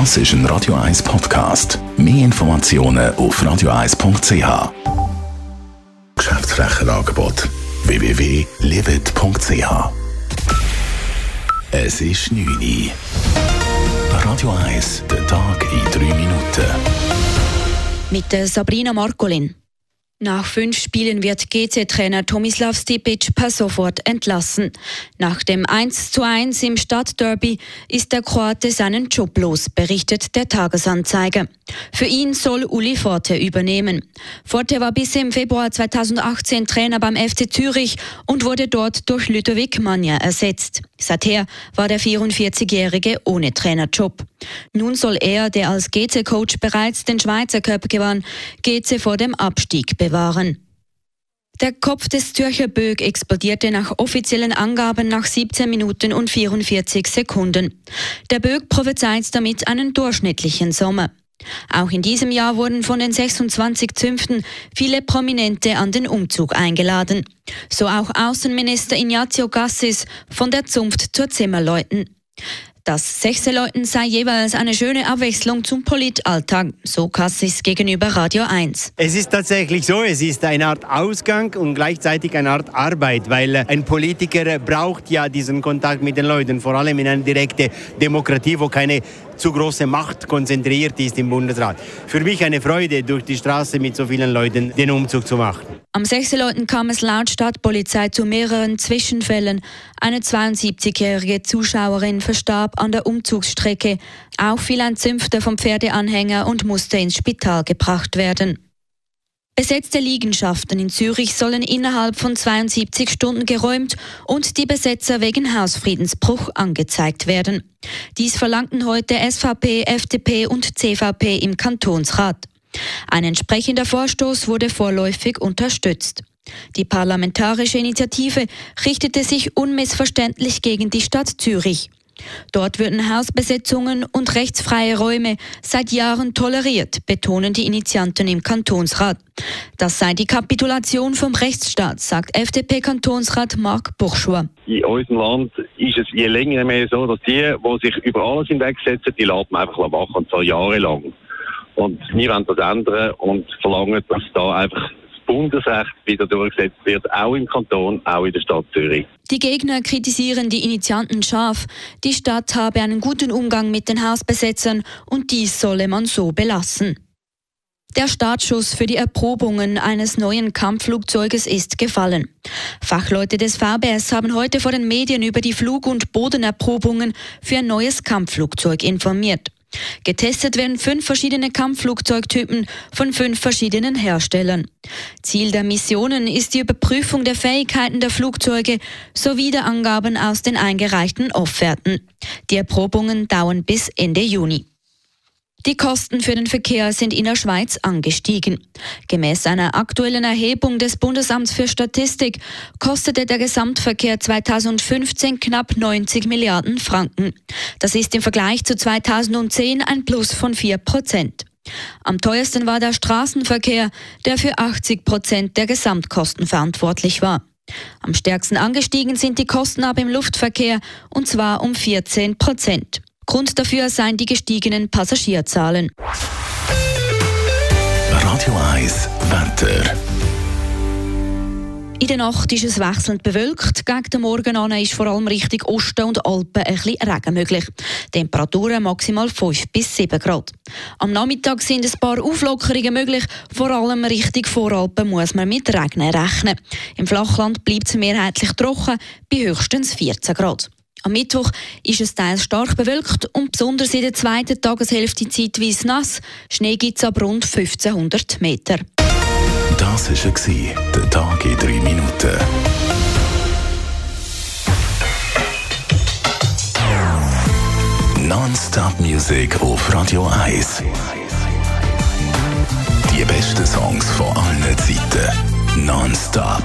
Das ist ein Radio 1 Podcast. Mehr Informationen auf radio1.ch. Geschäftsflächenangebot www.livet.ch. Es ist 9 Uhr. Radio 1, der Tag in 3 Minuten. Mit der Sabrina Markolin. Nach fünf Spielen wird GC-Trainer Tomislav Stipic per sofort entlassen. Nach dem 1:1 im Stadtderby ist der Kroate seinen Job los, berichtet der Tagesanzeiger. Für ihn soll Uli Forte übernehmen. Forte war bis im Februar 2018 Trainer beim FC Zürich und wurde dort durch Ludovic Magna ersetzt. Seither war der 44-Jährige ohne Trainerjob. Nun soll er, der als GC-Coach bereits den Schweizer Cup gewann, GC vor dem Abstieg bewahren. Der Kopf des Zürcher Bög explodierte nach offiziellen Angaben nach 17 Minuten und 44 Sekunden. Der Bög prophezeit damit einen durchschnittlichen Sommer. Auch in diesem Jahr wurden von den 26 Zünften viele Prominente an den Umzug eingeladen. So auch Außenminister Ignazio Gassis von der Zunft zur Zimmerleuten. Das Sechserleuten sei jeweils eine schöne Abwechslung zum Politalltag, so Kassis gegenüber Radio 1. Es ist tatsächlich so, es ist eine Art Ausgang und gleichzeitig eine Art Arbeit, weil ein Politiker braucht ja diesen Kontakt mit den Leuten, vor allem in einer direkten Demokratie, wo keine zu große Macht konzentriert ist im Bundesrat. Für mich eine Freude, durch die Straße mit so vielen Leuten den Umzug zu machen. Am 6. Leuten kam es laut Stadtpolizei zu mehreren Zwischenfällen. Eine 72-jährige Zuschauerin verstarb an der Umzugsstrecke. Auch fiel ein Zünfter vom Pferdeanhänger und musste ins Spital gebracht werden. Besetzte Liegenschaften in Zürich sollen innerhalb von 72 Stunden geräumt und die Besetzer wegen Hausfriedensbruch angezeigt werden. Dies verlangten heute SVP, FDP und CVP im Kantonsrat. Ein entsprechender Vorstoß wurde vorläufig unterstützt. Die parlamentarische Initiative richtete sich unmissverständlich gegen die Stadt Zürich. Dort würden Hausbesetzungen und rechtsfreie Räume seit Jahren toleriert, betonen die Initianten im Kantonsrat. Das sei die Kapitulation vom Rechtsstaat, sagt FDP-Kantonsrat Marc Bourgeois. In unserem Land ist es je länger mehr so, dass die, die sich über alles hinwegsetzen, die man einfach machen, und zwar jahrelang. Und wir wollen das ändern und verlangen, dass da einfach Bundesrecht wieder durchgesetzt wird, auch im Kanton, auch in der Stadt Zürich. Die Gegner kritisieren die Initianten scharf. Die Stadt habe einen guten Umgang mit den Hausbesetzern und dies solle man so belassen. Der Startschuss für die Erprobungen eines neuen Kampfflugzeuges ist gefallen. Fachleute des VBS haben heute vor den Medien über die Flug- und Bodenerprobungen für ein neues Kampfflugzeug informiert. Getestet werden fünf verschiedene Kampfflugzeugtypen von fünf verschiedenen Herstellern. Ziel der Missionen ist die Überprüfung der Fähigkeiten der Flugzeuge sowie der Angaben aus den eingereichten Offerten. Die Erprobungen dauern bis Ende Juni. Die Kosten für den Verkehr sind in der Schweiz angestiegen. Gemäß einer aktuellen Erhebung des Bundesamts für Statistik kostete der Gesamtverkehr 2015 knapp 90 Milliarden Franken. Das ist im Vergleich zu 2010 ein Plus von 4 Prozent. Am teuersten war der Straßenverkehr, der für 80 Prozent der Gesamtkosten verantwortlich war. Am stärksten angestiegen sind die Kosten aber im Luftverkehr, und zwar um 14 Prozent. Grund dafür seien die gestiegenen Passagierzahlen. Radio 1, Wetter. In der Nacht ist es wechselnd bewölkt. Gegen den Morgen an ist vor allem Richtung Osten und Alpen ein bisschen Regen möglich. Temperaturen maximal 5 bis 7 Grad. Am Nachmittag sind ein paar Auflockerungen möglich. Vor allem Richtung Voralpen muss man mit Regen rechnen. Im Flachland bleibt es mehrheitlich trocken bei höchstens 14 Grad. Am Mittwoch ist es teils stark bewölkt und besonders in der zweiten Tageshälfte zeitweise nass. Schnee gibt es ab rund 1500 Meter. Das war der Tag in drei Minuten. Non-Stop Music auf Radio 1. Die besten Songs von allen Zeiten. Non-Stop.